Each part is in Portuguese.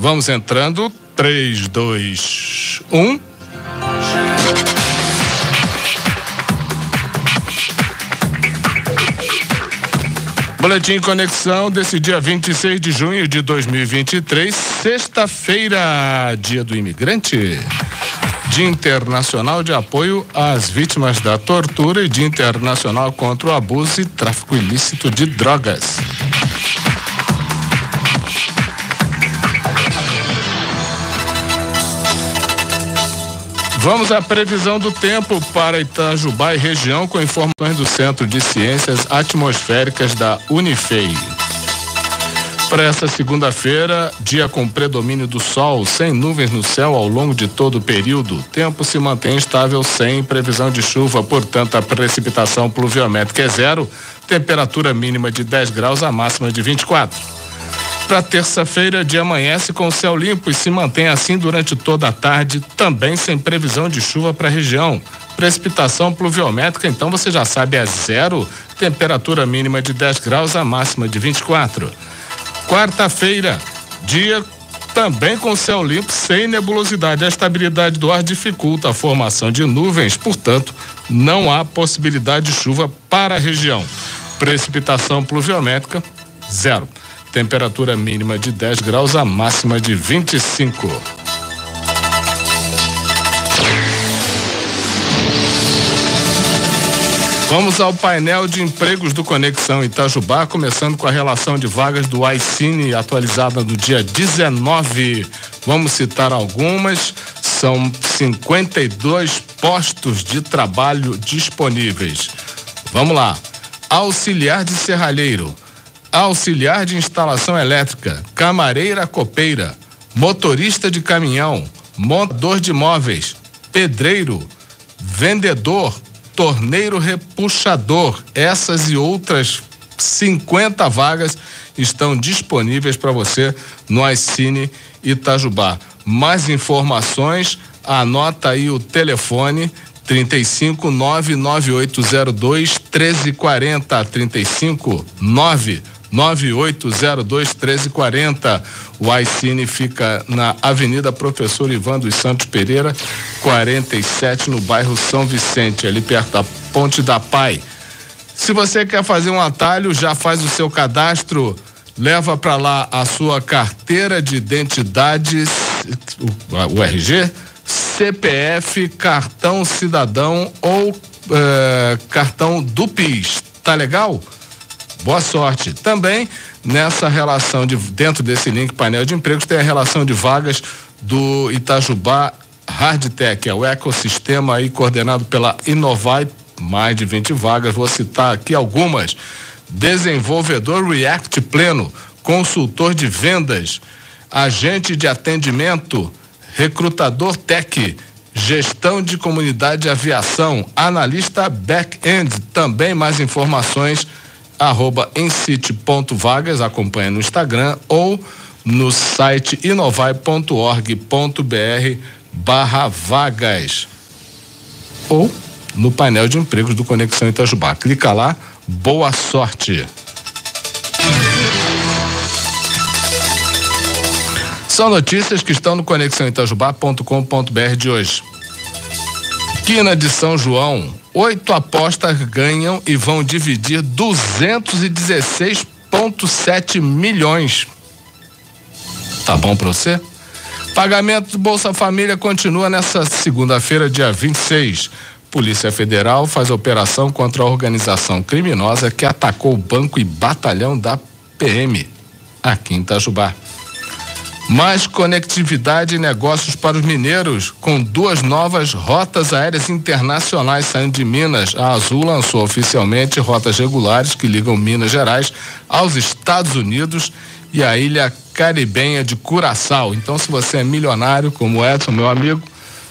Vamos entrando. 3, 2, 1. Boletim Conexão desse dia 26 de junho de 2023, sexta-feira, dia do imigrante. Dia Internacional de Apoio às Vítimas da Tortura e Dia Internacional contra o Abuso e Tráfico Ilícito de Drogas. Vamos à previsão do tempo para Itajubá e região com informações do Centro de Ciências Atmosféricas da Unifei. Para essa segunda-feira, dia com predomínio do sol, sem nuvens no céu ao longo de todo o período. Tempo se mantém estável sem previsão de chuva, portanto, a precipitação pluviométrica é zero, temperatura mínima de 10 graus, a máxima de 24. Para terça-feira, dia amanhece com céu limpo e se mantém assim durante toda a tarde, também sem previsão de chuva para a região. Precipitação pluviométrica, então você já sabe, é zero, temperatura mínima de 10 graus, a máxima de 24. Quarta-feira, dia também com céu limpo, sem nebulosidade. A estabilidade do ar dificulta a formação de nuvens, portanto, não há possibilidade de chuva para a região. Precipitação pluviométrica, zero. Temperatura mínima de 10 graus, a máxima de 25. Vamos ao painel de empregos do Conexão Itajubá, começando com a relação de vagas do iCine atualizada no dia 19. Vamos citar algumas. São 52 postos de trabalho disponíveis. Vamos lá. Auxiliar de serralheiro auxiliar de instalação elétrica, camareira copeira, motorista de caminhão, montador de móveis, pedreiro, vendedor, torneiro repuxador. Essas e outras 50 vagas estão disponíveis para você no iCine Itajubá. Mais informações, anota aí o telefone 35 99802 1340 35 9 9802 1340. O iCine fica na Avenida Professor Ivan dos Santos Pereira, 47, no bairro São Vicente, ali perto da Ponte da Pai. Se você quer fazer um atalho, já faz o seu cadastro, leva para lá a sua carteira de identidade, o, RG, CPF, cartão cidadão ou eh, cartão do PIS. Tá legal? Boa sorte. Também nessa relação de dentro desse link painel de empregos tem a relação de vagas do Itajubá Hardtech, é o ecossistema aí coordenado pela Inovai, mais de 20 vagas, vou citar aqui algumas. Desenvolvedor React Pleno, consultor de vendas, agente de atendimento, recrutador tech, gestão de comunidade de aviação, analista back-end, também mais informações arroba encite.vagas, acompanha no Instagram ou no site inovai.org.br barra vagas ou no painel de empregos do Conexão Itajubá. Clica lá, boa sorte! São notícias que estão no conexãoitajubá.com.br de hoje. Quina de São João, Oito apostas ganham e vão dividir 216,7 milhões. Tá bom para você? Pagamento do Bolsa Família continua nessa segunda-feira, dia 26. Polícia Federal faz operação contra a organização criminosa que atacou o banco e batalhão da PM aqui em Itajubá. Mais conectividade e negócios para os mineiros, com duas novas rotas aéreas internacionais saindo de Minas. A Azul lançou oficialmente rotas regulares que ligam Minas Gerais aos Estados Unidos e a ilha caribenha de Curaçao. Então, se você é milionário, como Edson, meu amigo,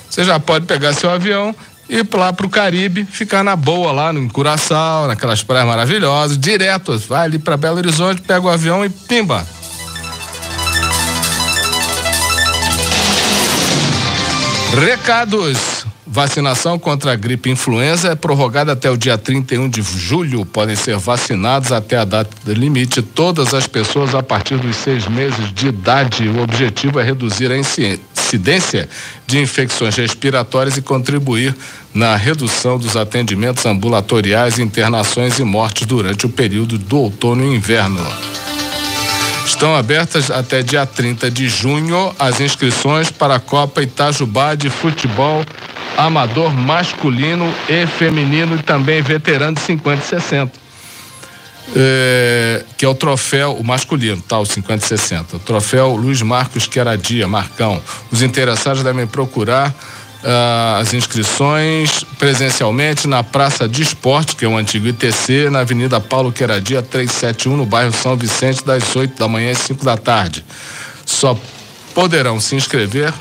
você já pode pegar seu avião e ir lá para o Caribe, ficar na boa lá no Curaçao, naquelas praias maravilhosas, direto, vai ali para Belo Horizonte, pega o avião e pimba, Recados. Vacinação contra a gripe influenza é prorrogada até o dia 31 de julho. Podem ser vacinados até a data limite todas as pessoas a partir dos seis meses de idade. O objetivo é reduzir a incidência de infecções respiratórias e contribuir na redução dos atendimentos ambulatoriais, internações e mortes durante o período do outono e inverno. Estão abertas até dia 30 de junho as inscrições para a Copa Itajubá de Futebol Amador masculino e feminino e também veterano de 50 e 60. É, que é o troféu, o masculino, tá? O 50 e 60. O troféu Luiz Marcos Queradia, Marcão. Os interessados devem procurar uh, as inscrições presencialmente na Praça de Esporte, que é o antigo ITC, na Avenida Paulo Queradia 371, no bairro São Vicente, das 8 da manhã às 5 da tarde. Só poderão se inscrever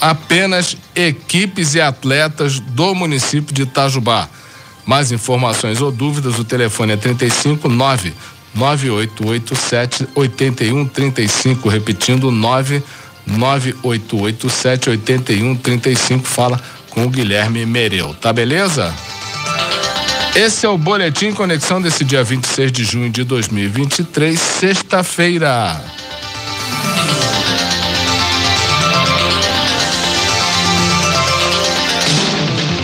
apenas equipes e atletas do município de Itajubá. Mais informações ou dúvidas, o telefone é 35 9 9887 8135, repetindo 9 9887 8135. Fala com o Guilherme Mereu. Tá beleza? Esse é o Boletim Conexão desse dia 26 de junho de 2023, sexta-feira.